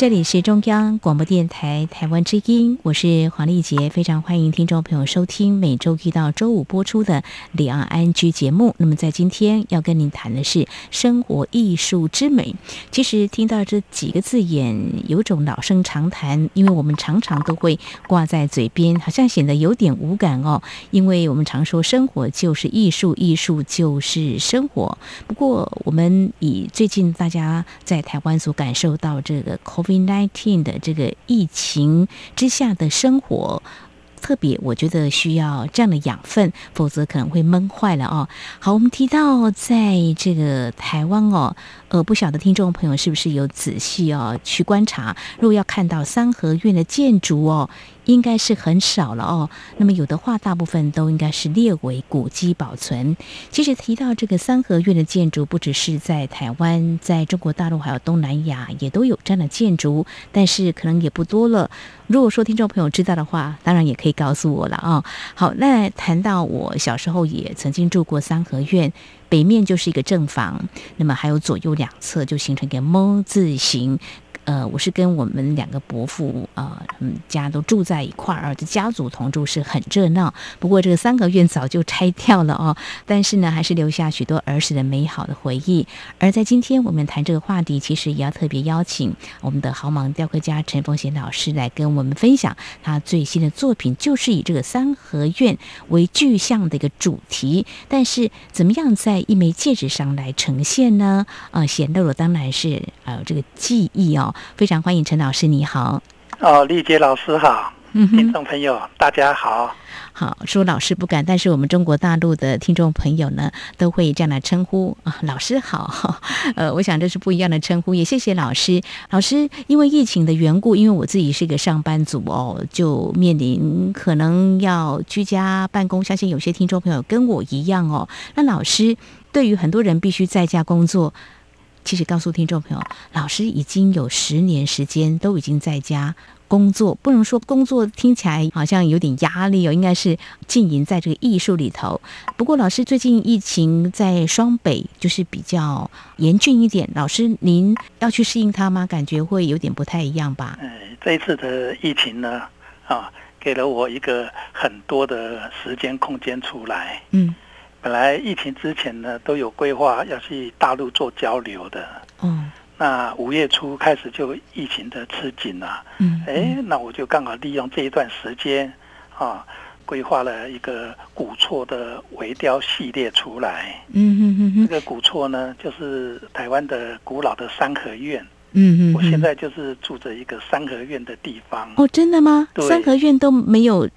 这里是中央广播电台台湾之音，我是黄丽杰，非常欢迎听众朋友收听每周一到周五播出的《两岸安居》节目。那么在今天要跟您谈的是生活艺术之美。其实听到这几个字眼，有种老生常谈，因为我们常常都会挂在嘴边，好像显得有点无感哦。因为我们常说生活就是艺术，艺术就是生活。不过我们以最近大家在台湾所感受到这个口。COVID-19 的这个疫情之下的生活，特别我觉得需要这样的养分，否则可能会闷坏了哦。好，我们提到在这个台湾哦，呃，不晓得听众朋友是不是有仔细哦去观察，如果要看到三合院的建筑哦。应该是很少了哦。那么有的话，大部分都应该是列为古迹保存。其实提到这个三合院的建筑，不只是在台湾，在中国大陆还有东南亚也都有这样的建筑，但是可能也不多了。如果说听众朋友知道的话，当然也可以告诉我了啊、好，那谈到我小时候也曾经住过三合院，北面就是一个正房，那么还有左右两侧就形成一个 ㄇ 字形。呃，我是跟我们两个伯父啊，嗯、呃，家都住在一块儿，而且家族同住是很热闹。不过这个三合院早就拆掉了哦，但是呢，还是留下许多儿时的美好的回忆。而在今天我们谈这个话题，其实也要特别邀请我们的豪芒雕刻家陈凤贤老师来跟我们分享他最新的作品，就是以这个三合院为具象的一个主题。但是怎么样在一枚戒指上来呈现呢？呃，显露的当然是呃这个技艺哦。非常欢迎陈老师，你好。哦，丽杰老师好，听众朋友大家好。好，说老师不敢，但是我们中国大陆的听众朋友呢，都会这样来称呼啊，老师好。呃，我想这是不一样的称呼，也谢谢老师。老师因为疫情的缘故，因为我自己是一个上班族哦，就面临可能要居家办公。相信有些听众朋友跟我一样哦。那老师对于很多人必须在家工作。其实告诉听众朋友，老师已经有十年时间都已经在家工作，不能说工作听起来好像有点压力哦，应该是浸淫在这个艺术里头。不过老师最近疫情在双北就是比较严峻一点，老师您要去适应它吗？感觉会有点不太一样吧？嗯，这一次的疫情呢，啊，给了我一个很多的时间空间出来，嗯。本来疫情之前呢，都有规划要去大陆做交流的。嗯，那五月初开始就疫情的吃紧了。嗯，哎，那我就刚好利用这一段时间啊，规划了一个古厝的微雕系列出来。嗯嗯嗯嗯，这个古厝呢，就是台湾的古老的三合院。嗯嗯，我现在就是住着一个三合院的地方。哦，真的吗？三合院都没有。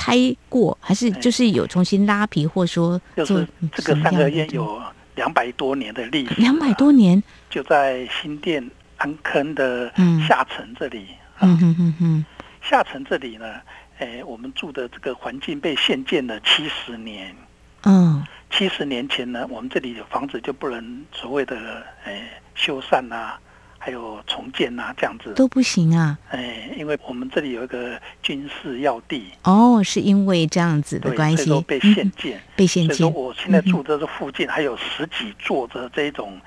拆过还是就是有重新拉皮，或说就是这个三合院有两百多年的历史，两百多年就在新店安坑的下层这里。嗯嗯嗯嗯，下层这里呢，哎，我们住的这个环境被限建了七十年。嗯，七十年前呢，我们这里的房子就不能所谓的哎修缮啊。还有重建啊，这样子。都不行啊！哎，因为我们这里有一个军事要地。哦，是因为这样子的关系，被限建，嗯、被限建。所以说，我现在住的这附近还有十几座的这种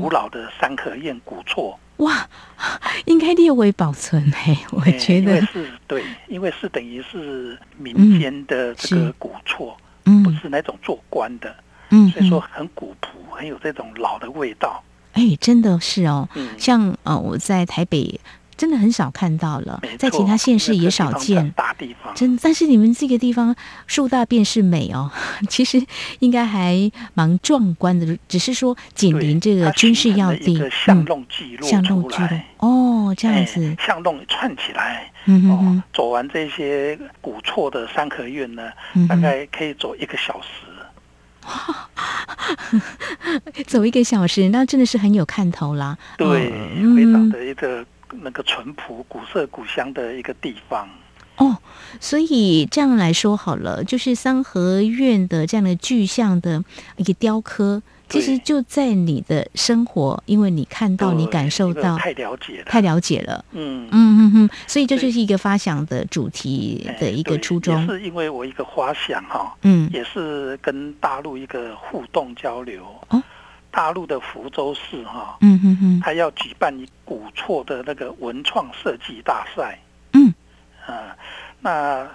古老的三合院古厝。哇，应该列为保存哎，我觉得、哎、是对，因为是等于是民间的这个古厝，嗯，不是那种做官的，嗯，所以说很古朴，很有这种老的味道。哎，真的是哦，嗯、像呃，我在台北真的很少看到了，在其他县市也少见。大地方，真，但是你们这个地方树大便是美哦，其实应该还蛮壮观的。只是说紧邻这个军事要地，巷弄聚落巷弄聚落哦，这样子，巷弄串起来，嗯哼哼、哦，走完这些古厝的三合院呢，大概可以走一个小时。走一个小时，那真的是很有看头啦。对，嗯、非常的一个那个淳朴、古色古香的一个地方。哦，所以这样来说好了，就是三合院的这样的具象的一个雕刻，其实就在你的生活，因为你看到、你感受到，太了解了，太了解了。嗯嗯嗯嗯，所以这就是一个发想的主题的一个初衷。也是因为我一个发想哈，嗯，也是跟大陆一个互动交流。哦，大陆的福州市哈，嗯哼哼，他要举办古厝的那个文创设计大赛。嗯，啊，那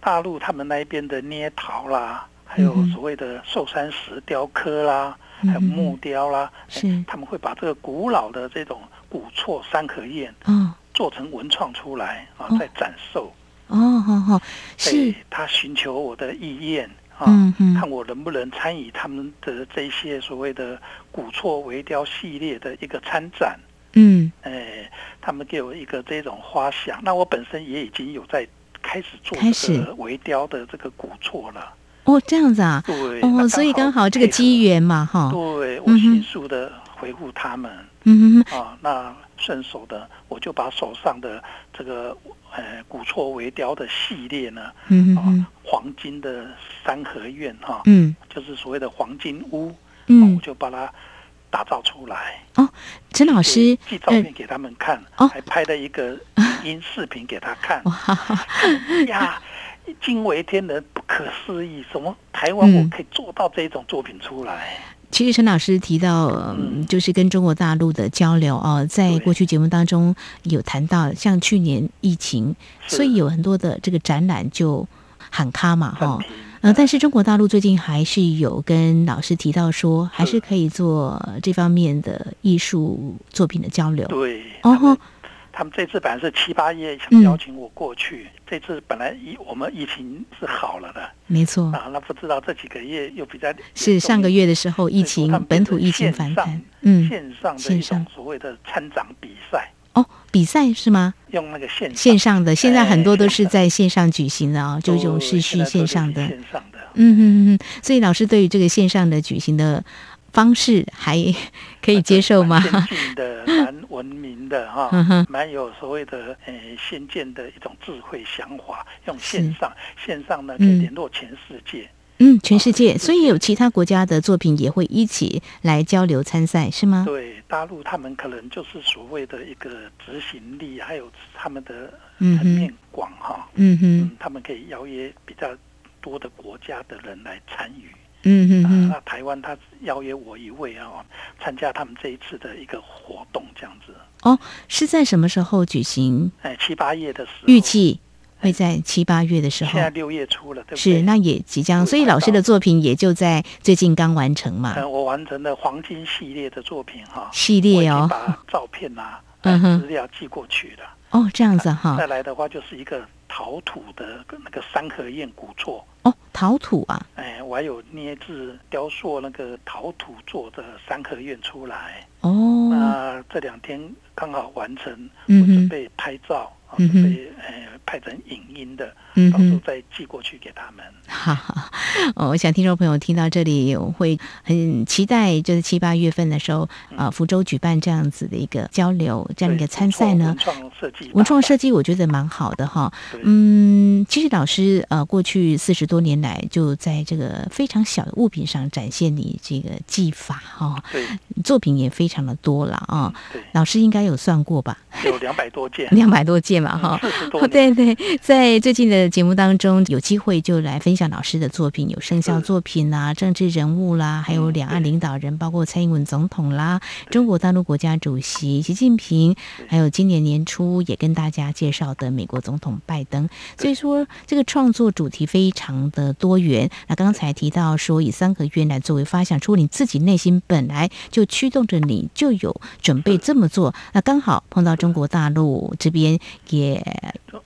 大陆他们那边的捏陶啦，还有所谓的寿山石雕刻啦。还有木雕啦，是他们会把这个古老的这种古厝三合院做成文创出来啊，再展售。哦，好好，是他寻求我的意愿啊，看我能不能参与他们的这些所谓的古厝微雕系列的一个参展。嗯，哎，他们给我一个这种花想，那我本身也已经有在开始做这个微雕的这个古厝了。哦，这样子啊，对，哦，所以刚好这个机缘嘛，哈，对，我迅速的回复他们，嗯哼，啊，那顺手的我就把手上的这个呃古厝微雕的系列呢，嗯嗯，黄金的三合院哈，嗯，就是所谓的黄金屋，嗯，我就把它打造出来。哦，陈老师寄照片给他们看，哦，还拍了一个语音视频给他看，哇，呀。惊为天人，不可思议！什么台湾我可以做到这种作品出来？嗯、其实陈老师提到，嗯，就是跟中国大陆的交流哦，在过去节目当中有谈到，像去年疫情，所以有很多的这个展览就喊卡嘛，哈，呃，但是中国大陆最近还是有跟老师提到说，还是可以做这方面的艺术作品的交流。对，哦。他们这次本来是七八月想邀请我过去，嗯、这次本来疫我们疫情是好了的，没错。啊，那不知道这几个月又比较是上个月的时候疫情本土疫情反弹，嗯，线上的一种所谓的参展比赛。哦，比赛是吗？用那个线线上的，现在很多都是在线上举行的啊、哦，就这种视讯线上的，线上的，嗯嗯嗯，所以老师对于这个线上的举行的。方式还可以接受吗？先进的、蛮文明的哈，蛮有所谓的呃先见的一种智慧想法，用线上线上呢可以联络全世界。嗯，全世界，所以有其他国家的作品也会一起来交流参赛，是吗？对，大陆他们可能就是所谓的一个执行力，还有他们的层面广哈。嗯哼，他们可以邀约比较多的国家的人来参与。嗯嗯嗯，那台湾他邀约我一位啊，参加他们这一次的一个活动，这样子。哦，是在什么时候举行？哎，七八月的时候。预计会在七八月的时候。现在六月初了，对不对？是，那也即将，所以老师的作品也就在最近刚完成嘛。嗯，我完成了黄金系列的作品哈。系列哦。把照片啊、资料寄过去了。哦，这样子哈。再来的话就是一个陶土的那个三合院古厝。哦，陶土啊！哎，我还有捏制、雕塑那个陶土做的三合院出来。哦，那这两天刚好完成，我准备拍照，嗯、准备哎拍成影音的。到时候再寄过去给他们。哈哈，哦，我想听众朋友听到这里我会很期待，就是七八月份的时候，啊、呃，福州举办这样子的一个交流，这样一个参赛呢。文创设计，文创设计，我觉得蛮好的哈。嗯，其实老师呃，过去四十多年来就在这个非常小的物品上展现你这个技法哈。对，作品也非常的多了啊。对，老师应该有算过吧？有两百多件，两百多件嘛哈。四十多。对对，在最近的。节目当中有机会就来分享老师的作品，有生肖作品啦、政治人物啦，还有两岸领导人，包括蔡英文总统啦，中国大陆国家主席习近平，还有今年年初也跟大家介绍的美国总统拜登。所以说这个创作主题非常的多元。那刚才提到说以三合院来作为发想，除了你自己内心本来就驱动着你就有准备这么做，那刚好碰到中国大陆这边也。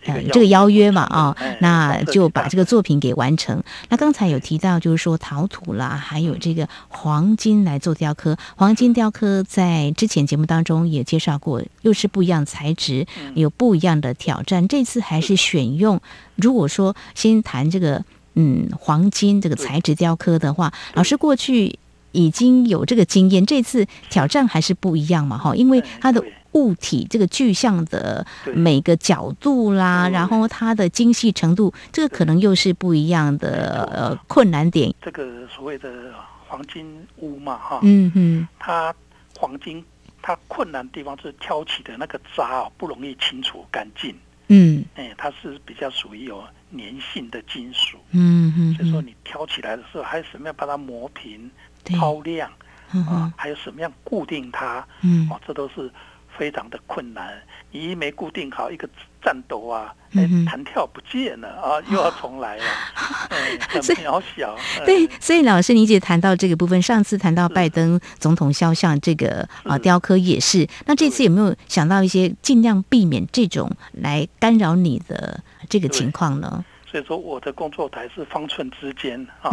呃，这个邀约嘛，啊、哦，那就把这个作品给完成。那刚才有提到，就是说陶土啦，还有这个黄金来做雕刻。黄金雕刻在之前节目当中也介绍过，又是不一样材质，有不一样的挑战。这次还是选用，如果说先谈这个，嗯，黄金这个材质雕刻的话，老师过去已经有这个经验，这次挑战还是不一样嘛，哈，因为它的。物体这个具象的每个角度啦，然后它的精细程度，这个可能又是不一样的呃困难点。这个所谓的黄金屋嘛，哈，嗯嗯，它黄金它困难的地方是挑起的那个渣哦，不容易清除干净，嗯，哎，它是比较属于有粘性的金属，嗯嗯，所以说你挑起来的时候，还有什么样把它磨平、对。抛亮嗯。啊，还有什么样固定它，嗯，哦，这都是。非常的困难，你一没固定好一个战斗啊，哎、嗯，弹跳不见了啊，又要重来了，哎，很渺小。对，所以老师，你姐谈到这个部分，上次谈到拜登总统肖像这个啊雕刻也是，那这次有没有想到一些尽量避免这种来干扰你的这个情况呢？所以说，我的工作台是方寸之间啊，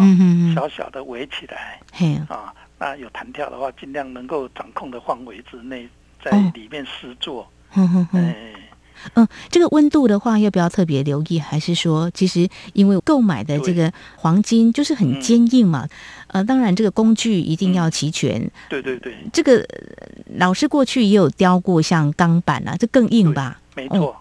小小的围起来，嘿啊，那有弹跳的话，尽量能够掌控的范围之内。在里面施作，嗯哼哼，哎，嗯，这个温度的话，要不要特别留意？还是说，其实因为购买的这个黄金就是很坚硬嘛？呃，当然这个工具一定要齐全。对对对，这个老师过去也有雕过像钢板啊，这更硬吧？没错，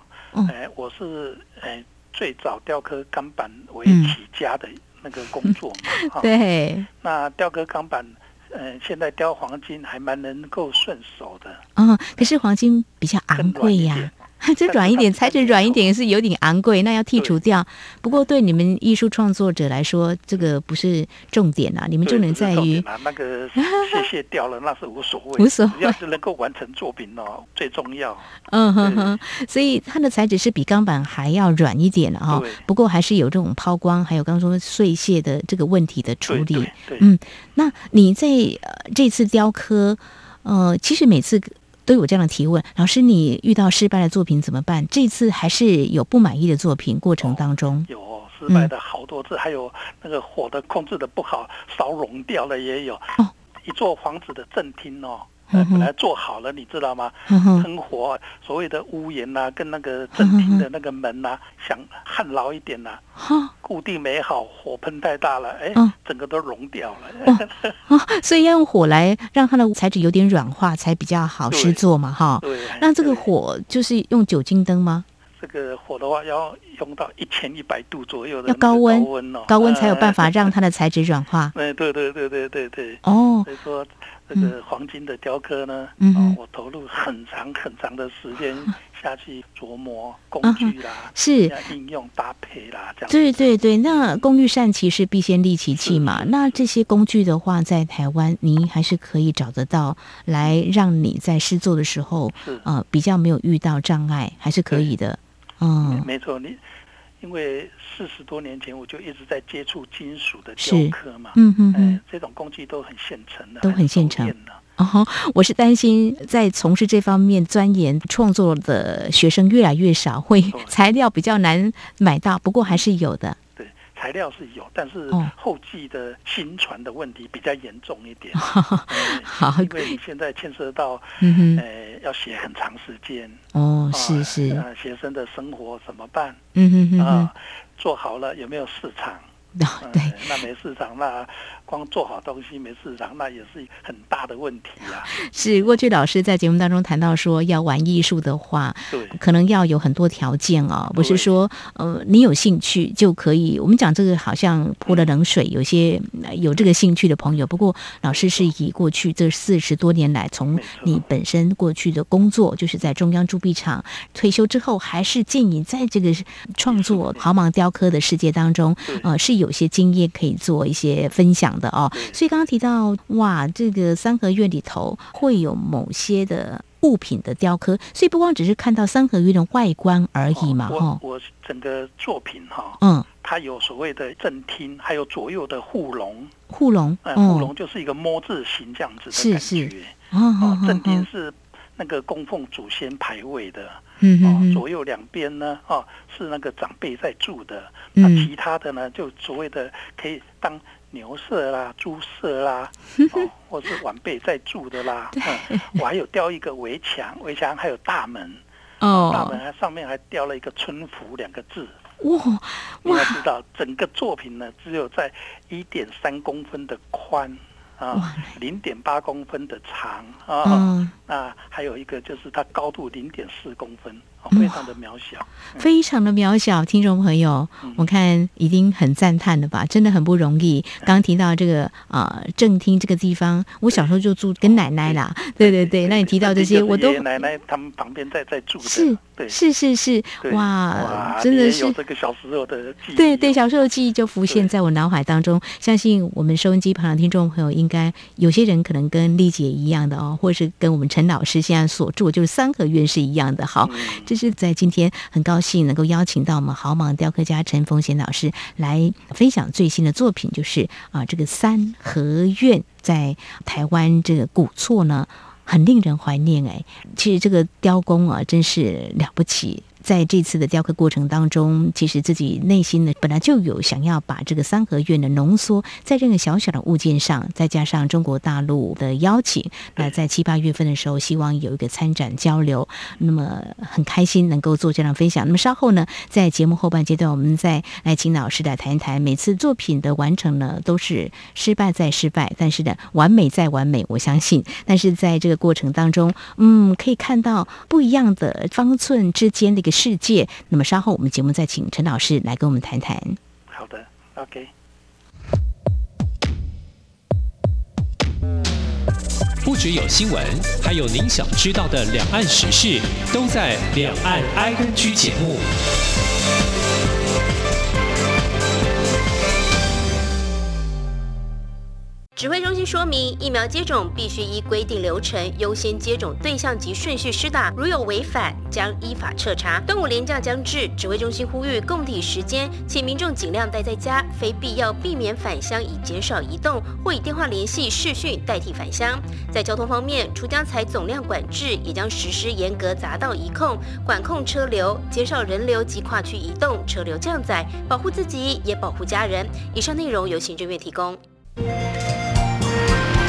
哎，我是哎最早雕刻钢板为起家的那个工作嘛。对，那雕刻钢板。嗯，现在雕黄金还蛮能够顺手的。嗯，可是黄金比较昂贵呀，这软一点，材质软一点也是有点昂贵，那要剔除掉。不过对你们艺术创作者来说，这个不是重点啊，你们重点在于那个屑屑 掉了那是无所谓，无所谓，只要是能够完成作品哦，最重要。嗯哼哼，所以它的材质是比钢板还要软一点的哈。不过还是有这种抛光，还有刚刚说碎屑的这个问题的处理。嗯，那你在呃这次雕刻，呃，其实每次都有这样的提问，老师，你遇到失败的作品怎么办？这次还是有不满意的作品过程当中，有失败的好多次，还有那个火的控制的不好，烧融掉了也有。哦，一座房子的正厅哦。本来做好了，你知道吗？喷火，所谓的屋檐呐，跟那个正厅的那个门呐、啊，想焊牢一点呐、啊，固定没好，火喷太大了，哎，整个都融掉了。哦，所以要用火来让它的材质有点软化，才比较好施作嘛，哈。对。那这个火就是用酒精灯吗？这个火的话要用到一千一百度左右的要高温哦，高温才有办法让 它的材质软化。哎，对对对对对对。哦。所以说。这个黄金的雕刻呢，嗯、哦，我投入很长很长的时间下去琢磨工具啦，啊、是应用搭配啦，这样。对对对，那工欲善其事，必先利其器嘛。那这些工具的话，在台湾，您还是可以找得到，来让你在试做的时候，是呃，比较没有遇到障碍，还是可以的。嗯，没错，你。因为四十多年前我就一直在接触金属的雕刻嘛，嗯嗯嗯、哎，这种工具都很现成的，都很现成的。哦，我是担心在从事这方面钻研创作的学生越来越少，会材料比较难买到，不过还是有的。材料是有，但是后继的新传的问题比较严重一点。好，因为你现在牵涉到，嗯呃，要写很长时间。哦，是是。呃，学生的生活怎么办？嗯哼哼。啊，做好了有没有市场？哦、对、嗯，那没市场，那光做好东西没市场，那也是很大的问题呀、啊。是过去老师在节目当中谈到说，要玩艺术的话，对，可能要有很多条件哦，不是说呃你有兴趣就可以。我们讲这个好像泼了冷水，有些有这个兴趣的朋友。不过老师是以过去这四十多年来，从你本身过去的工作，就是在中央铸币厂退休之后，还是建议在这个创作 毫芒雕刻的世界当中，呃是。有些经验可以做一些分享的哦，所以刚刚提到哇，这个三合院里头会有某些的物品的雕刻，所以不光只是看到三合院的外观而已嘛，哈。我我整个作品哈，嗯，它有所谓的正厅，还有左右的护龙，护龙，嗯，护龙就是一个“摸”字形这样子的感觉，哦，正厅是那个供奉祖先牌位的。嗯，哦，左右两边呢，哦，是那个长辈在住的，那其他的呢，就所谓的可以当牛舍啦、猪舍啦，哦，或是晚辈在住的啦。嗯，我还有雕一个围墙，围墙还有大门，哦，大门还上面还雕了一个“春福”两个字。哇，你要知道，整个作品呢，只有在一点三公分的宽。啊，零点八公分的长啊，嗯、那还有一个就是它高度零点四公分非常的渺小，嗯、非常的渺小。听众朋友，嗯、我看已经很赞叹了吧？真的很不容易。刚刚提到这个啊，正厅这个地方，我小时候就住跟奶奶啦。对对对，那你提到这些，我都奶奶他们旁边在在住的。是，对，是是是，哇，真的是这个小时候的记忆。对对，小时候的记忆就浮现在我脑海当中。相信我们收音机旁的听众朋友，应该有些人可能跟丽姐一样的哦，或者是跟我们陈老师现在所住就是三合院是一样的。好。这是在今天很高兴能够邀请到我们豪芒雕刻家陈凤贤老师来分享最新的作品，就是啊，这个三合院在台湾这个古厝呢，很令人怀念哎。其实这个雕工啊，真是了不起。在这次的雕刻过程当中，其实自己内心呢本来就有想要把这个三合院的浓缩在这个小小的物件上，再加上中国大陆的邀请，那在七八月份的时候，希望有一个参展交流，那么很开心能够做这样分享。那么稍后呢，在节目后半阶段，我们再来请老师来谈一谈每次作品的完成呢，都是失败再失败，但是呢，完美再完美，我相信。但是在这个过程当中，嗯，可以看到不一样的方寸之间的一个。世界。那么稍后我们节目再请陈老师来跟我们谈谈。好的，OK。不只有新闻，还有您想知道的两岸时事，都在《两岸 ING》节目。指挥中心说明，疫苗接种必须依规定流程优先接种对象及顺序施打，如有违反，将依法彻查。端午连假将至，指挥中心呼吁共体时间，请民众尽量待在家，非必要避免返乡，以减少移动，或以电话联系、视讯代替返乡。在交通方面，除将采总量管制，也将实施严格匝道移控，管控车流，减少人流及跨区移动，车流降载，保护自己也保护家人。以上内容由行政院提供。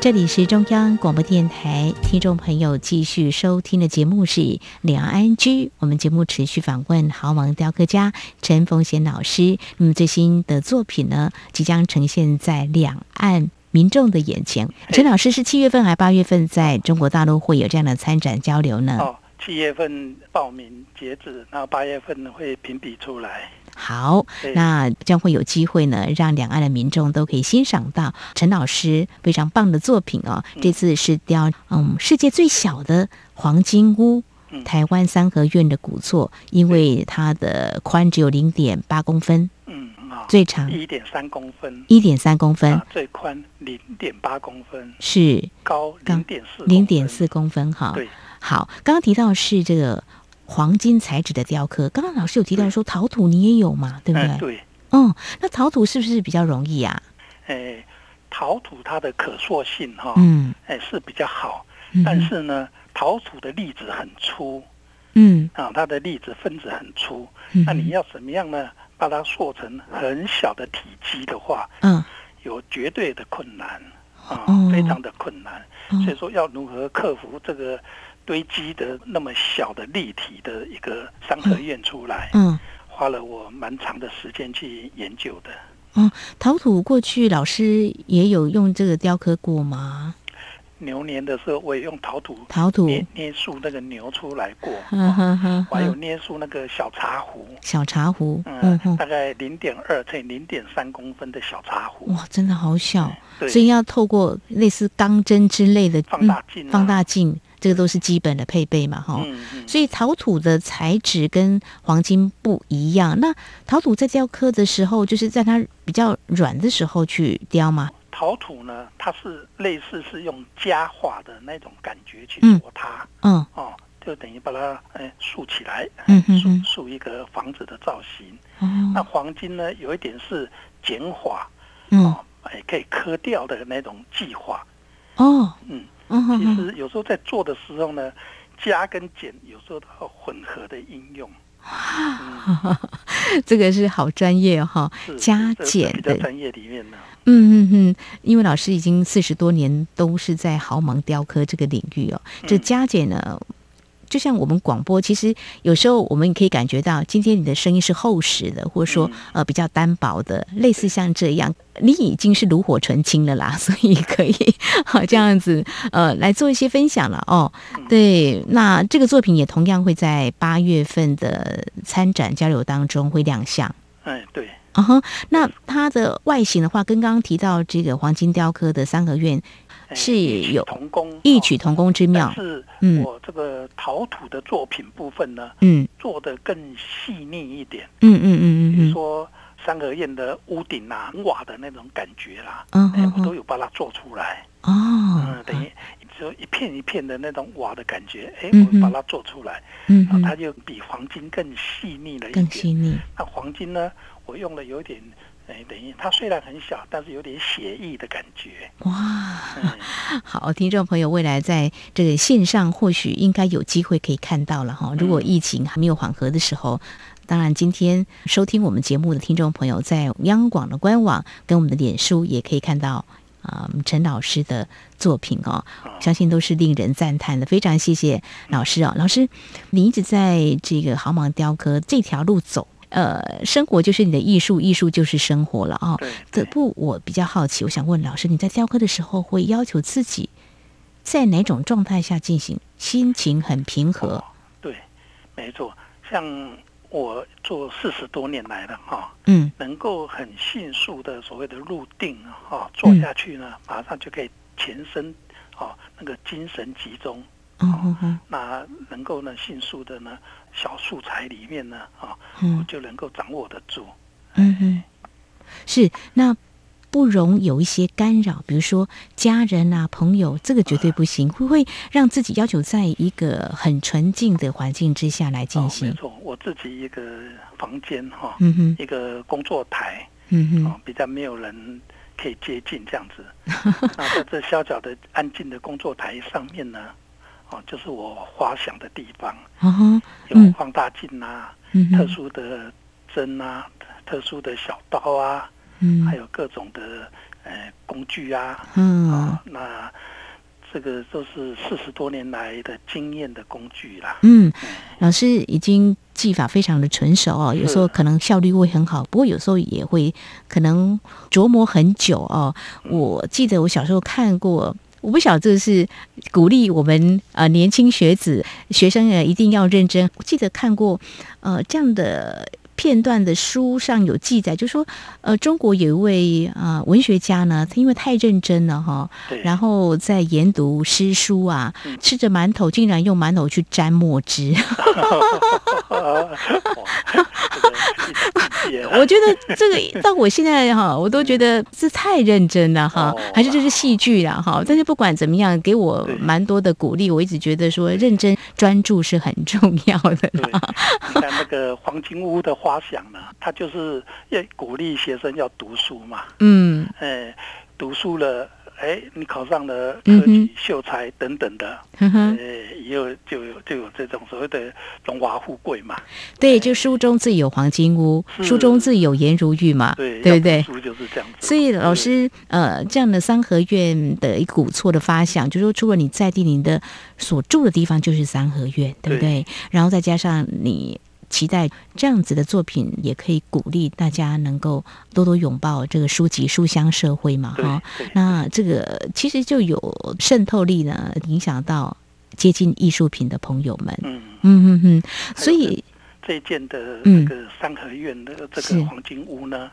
这里是中央广播电台，听众朋友继续收听的节目是《两岸 ING》，我们节目持续访问豪芒雕刻家陈凤贤老师。那么最新的作品呢，即将呈现在两岸民众的眼前。陈老师是七月份还是八月份在中国大陆会有这样的参展交流呢？哦，七月份报名截止，然后八月份会评比出来。好，那将会有机会呢，让两岸的民众都可以欣赏到陈老师非常棒的作品哦。嗯、这次是雕嗯世界最小的黄金屋，嗯、台湾三合院的古厝，因为它的宽只有零点八公分，嗯，最长。一点三公分，一点三公分，最宽零点八公分，是。高零点四零点四公分哈。对，好，刚刚提到是这个。黄金材质的雕刻，刚刚老师有提到说陶土你也有嘛，对不对？嗯、对，嗯，那陶土是不是比较容易啊？哎，陶土它的可塑性哈，嗯，哎是比较好，但是呢，陶土的粒子很粗，嗯，啊，它的粒子分子很粗，嗯、那你要怎么样呢？把它塑成很小的体积的话，嗯，有绝对的困难啊，哦、非常的困难，哦、所以说要如何克服这个？堆积的那么小的立体的一个三合院出来，嗯，花了我蛮长的时间去研究的。嗯，陶土过去老师也有用这个雕刻过吗？牛年的时候我也用陶土，陶土。捏捏塑那个牛出来过，嗯哼哼，还有捏塑那个小茶壶，小茶壶，嗯，大概零点二乘零点三公分的小茶壶，哇，真的好小，所以要透过类似钢针之类的放大镜，放大镜。这个都是基本的配备嘛，哈、嗯，嗯、所以陶土的材质跟黄金不一样。那陶土在雕刻的时候，就是在它比较软的时候去雕吗？陶土呢，它是类似是用加化的那种感觉去做它，嗯，嗯哦，就等于把它哎竖起来，嗯嗯竖竖一个房子的造型。嗯、那黄金呢，有一点是简化，嗯，哦，也可以刻掉的那种计划，哦，嗯。其实有时候在做的时候呢，加跟减有时候都要混合的应用。嗯、这个是好专业哈、哦，加减的专业里面呢。嗯嗯嗯，因为老师已经四十多年都是在豪芒雕刻这个领域哦，这加减呢。就像我们广播，其实有时候我们也可以感觉到，今天你的声音是厚实的，或者说呃比较单薄的，类似像这样，你已经是炉火纯青了啦，所以可以好这样子呃来做一些分享了哦。对，那这个作品也同样会在八月份的参展交流当中会亮相。哎，对。啊哈，那它的外形的话，跟刚刚提到这个黄金雕刻的三合院。是有同工异曲同工之妙，是我这个陶土的作品部分呢，嗯，做的更细腻一点，嗯嗯嗯嗯，比如说三合院的屋顶啊、瓦的那种感觉啦，嗯，我都有把它做出来，哦，嗯，等于就一片一片的那种瓦的感觉，哎，我们把它做出来，嗯，它就比黄金更细腻了一点，更细腻。那黄金呢，我用了有点。哎，等于它虽然很小，但是有点写意的感觉。哇，好，听众朋友，未来在这个线上或许应该有机会可以看到了哈。如果疫情还没有缓和的时候，当然今天收听我们节目的听众朋友，在央广的官网跟我们的脸书也可以看到啊，陈老师的作品哦，相信都是令人赞叹的。非常谢谢老师哦，老师，你一直在这个毫芒雕刻这条路走。呃，生活就是你的艺术，艺术就是生活了啊。这不，我比较好奇，我想问老师，你在雕刻的时候会要求自己在哪种状态下进行？心情很平和。哦、对，没错。像我做四十多年来了哈，嗯，能够很迅速的所谓的入定哈，做下去呢，嗯、马上就可以全身哦那个精神集中。哦，哦，那能够呢，迅速的呢，小素材里面呢，啊，嗯，就能够掌握得住。嗯嗯，是那不容有一些干扰，比如说家人啊、朋友，这个绝对不行。会不会让自己要求在一个很纯净的环境之下来进行？哦，没错，我自己一个房间哈，嗯哼，一个工作台，嗯哼，比较没有人可以接近这样子。那在这小小的安静的工作台上面呢？哦，就是我发想的地方，嗯、有放大镜啊，嗯、特殊的针啊，特殊的小刀啊，嗯、还有各种的呃工具啊，嗯、哦，那这个都是四十多年来的经验的工具啦。嗯，嗯老师已经技法非常的纯熟哦，有时候可能效率会很好，不过有时候也会可能琢磨很久哦。我记得我小时候看过。我不晓得这是鼓励我们呃年轻学子学生呃一定要认真。我记得看过呃这样的片段的书上有记载，就说呃中国有一位啊、呃、文学家呢，他因为太认真了哈，然后在研读诗书啊，吃着馒头竟然用馒头去沾墨汁。我觉得这个到我现在哈，我都觉得这太认真了哈，还是这是戏剧了哈。但是不管怎么样，给我蛮多的鼓励。我一直觉得说认真专注是很重要的。那个黄金屋的花想呢，他就是要鼓励学生要读书嘛。嗯，哎，读书了。哎，你考上了科举、秀才等等的，嗯哼，呃，以后就有就有这种所谓的荣华富贵嘛。对，就书中自有黄金屋，书中自有颜如玉嘛。对，对不对？书就是这样子。所以老师，呃，这样的三合院的一股错的发想，就是说，除了你在地，你的所住的地方就是三合院，对不对？然后再加上你。期待这样子的作品，也可以鼓励大家能够多多拥抱这个书籍书香社会嘛，哈。那这个其实就有渗透力呢，影响到接近艺术品的朋友们。嗯嗯嗯嗯。所以这一件的那个三合院的这个黄金屋呢，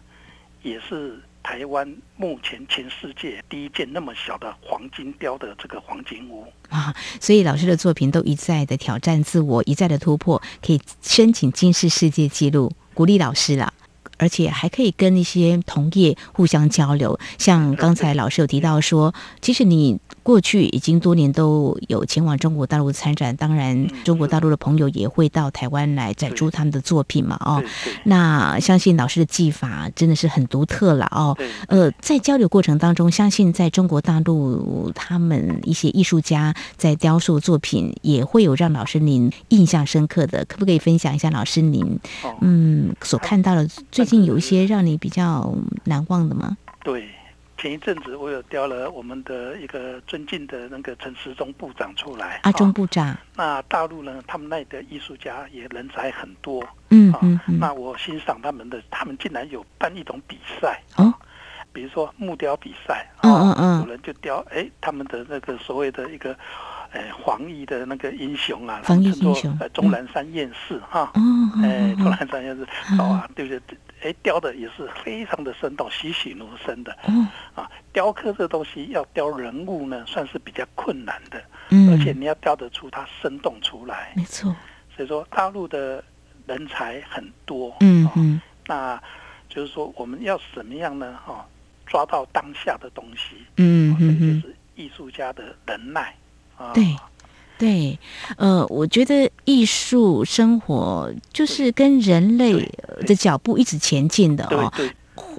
是也是。台湾目前全世界第一件那么小的黄金雕的这个黄金屋啊，所以老师的作品都一再的挑战自我，一再的突破，可以申请金氏世界纪录，鼓励老师了，而且还可以跟一些同业互相交流。像刚才老师有提到说，其实你。过去已经多年都有前往中国大陆参展，当然中国大陆的朋友也会到台湾来展出他们的作品嘛。哦，那相信老师的技法真的是很独特了哦。呃，在交流过程当中，相信在中国大陆他们一些艺术家在雕塑作品也会有让老师您印象深刻的，可不可以分享一下老师您嗯所看到的最近有一些让你比较难忘的吗？对。前一阵子我有调了我们的一个尊敬的那个陈时中部长出来。阿中部长。哦、那大陆呢，他们那里的艺术家也人才很多。嗯嗯，嗯、哦。那我欣赏他们的，他们竟然有办一种比赛。哦。比如说木雕比赛。嗯嗯嗯。有人就雕，哎，他们的那个所谓的一个，哎，黄衣的那个英雄啊，黄衣英雄。呃，钟南山院士哈。哦。哎，钟南山院士，好啊，对不对？哎，雕的也是非常的生动，栩栩如生的。嗯啊，雕刻这东西要雕人物呢，算是比较困难的。嗯，而且你要雕得出它生动出来。没错。所以说，大陆的人才很多。嗯嗯。那就是说，我们要怎么样呢？哈，抓到当下的东西。嗯嗯嗯。就是艺术家的能耐。啊。对。对，呃，我觉得艺术生活就是跟人类的脚步一直前进的哦，对，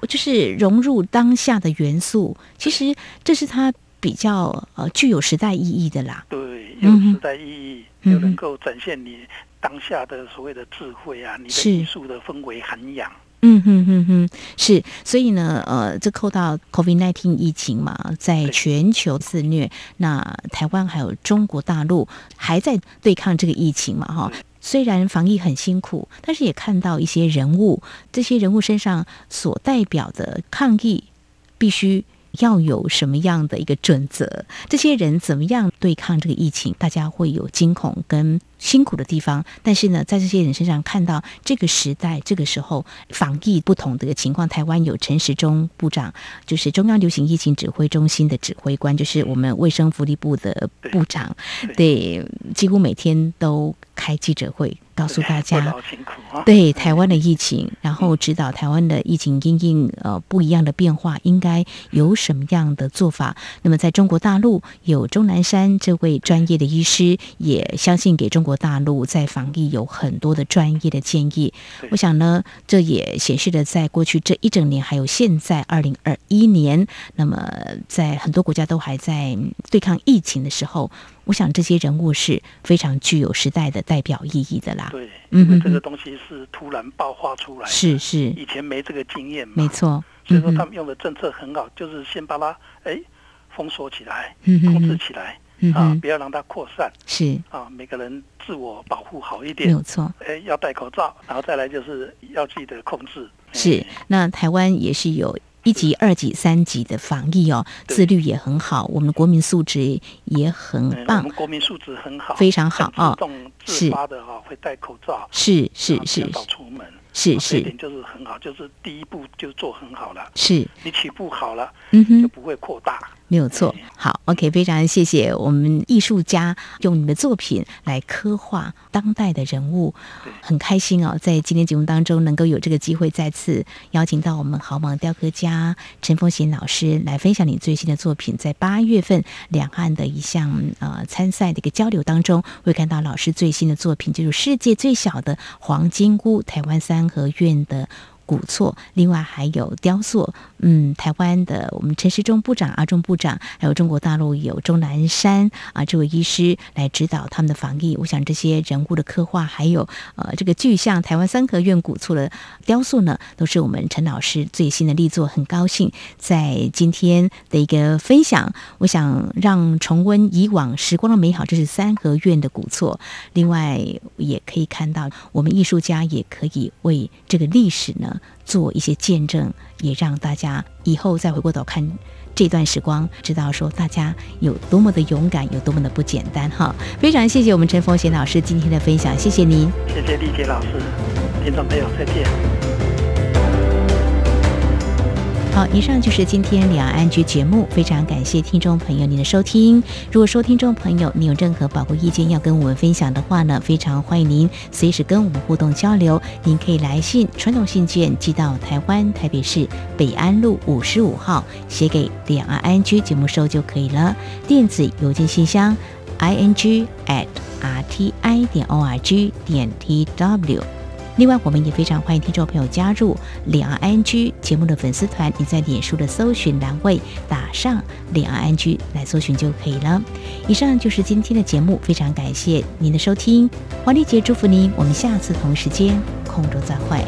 就是融入当下的元素，其实这是它比较呃具有时代意义的啦。对，有时代意义，嗯、又能够展现你当下的所谓的智慧啊，你的艺术的氛围涵养。嗯哼哼哼，是，所以呢，呃，这扣到 COVID-19 疫情嘛，在全球肆虐，那台湾还有中国大陆还在对抗这个疫情嘛，哈。虽然防疫很辛苦，但是也看到一些人物，这些人物身上所代表的抗疫必须。要有什么样的一个准则？这些人怎么样对抗这个疫情？大家会有惊恐跟辛苦的地方，但是呢，在这些人身上看到这个时代这个时候防疫不同的一个情况。台湾有陈时中部长，就是中央流行疫情指挥中心的指挥官，就是我们卫生福利部的部长，对，几乎每天都开记者会。告诉大家，对台湾的疫情，然后指导台湾的疫情因应呃不一样的变化，应该有什么样的做法？那么在中国大陆有钟南山这位专业的医师，也相信给中国大陆在防疫有很多的专业的建议。我想呢，这也显示了在过去这一整年，还有现在二零二一年，那么在很多国家都还在对抗疫情的时候。我想这些人物是非常具有时代的代表意义的啦。对，因为这个东西是突然爆发出来的，是是，以前没这个经验嘛。没错，所以说他们用的政策很好，就是先把它哎封锁起来，控制起来啊，不要让它扩散。是啊，每个人自我保护好一点，没有错。哎，要戴口罩，然后再来就是要记得控制。是，那台湾也是有。一级、二级、三级的防疫哦，自律也很好，我们的国民素质也很棒。我们国民素质很好，非常好啊。自发的哈，会戴口罩，是是是，少出门，是是，这点就是很好，就是第一步就做很好了。是，你起步好了，嗯哼，就不会扩大。没有错，好，OK，非常谢谢我们艺术家用你的作品来刻画当代的人物，很开心哦，在今天节目当中能够有这个机会再次邀请到我们豪芒雕刻家陈凤贤老师来分享你最新的作品。在八月份两岸的一项呃参赛的一个交流当中，会看到老师最新的作品，就是世界最小的黄金屋，台湾三合院的。古厝，另外还有雕塑，嗯，台湾的我们陈时中部长、阿中部长，还有中国大陆有钟南山啊，这位医师来指导他们的防疫。我想这些人物的刻画，还有呃这个具象台湾三合院古厝的雕塑呢，都是我们陈老师最新的力作。很高兴在今天的一个分享，我想让重温以往时光的美好。这是三合院的古厝，另外也可以看到我们艺术家也可以为这个历史呢。做一些见证，也让大家以后再回过头看这段时光，知道说大家有多么的勇敢，有多么的不简单哈！非常谢谢我们陈凤贤老师今天的分享，谢谢您，谢谢丽姐老师，听众朋友再见。好，以上就是今天两岸 ING 节目，非常感谢听众朋友您的收听。如果说听众朋友你有任何宝贵意见要跟我们分享的话呢，非常欢迎您随时跟我们互动交流。您可以来信，传统信件寄到台湾台北市北安路五十五号，写给两岸 ING 节目收就可以了。电子邮件信箱 i n g at r t i 点 o r g 点 t w。另外，我们也非常欢迎听众朋友加入两岸安居节目的粉丝团。你在脸书的搜寻栏位打上两岸安居来搜寻就可以了。以上就是今天的节目，非常感谢您的收听，黄丽杰祝福您，我们下次同时间空中再会。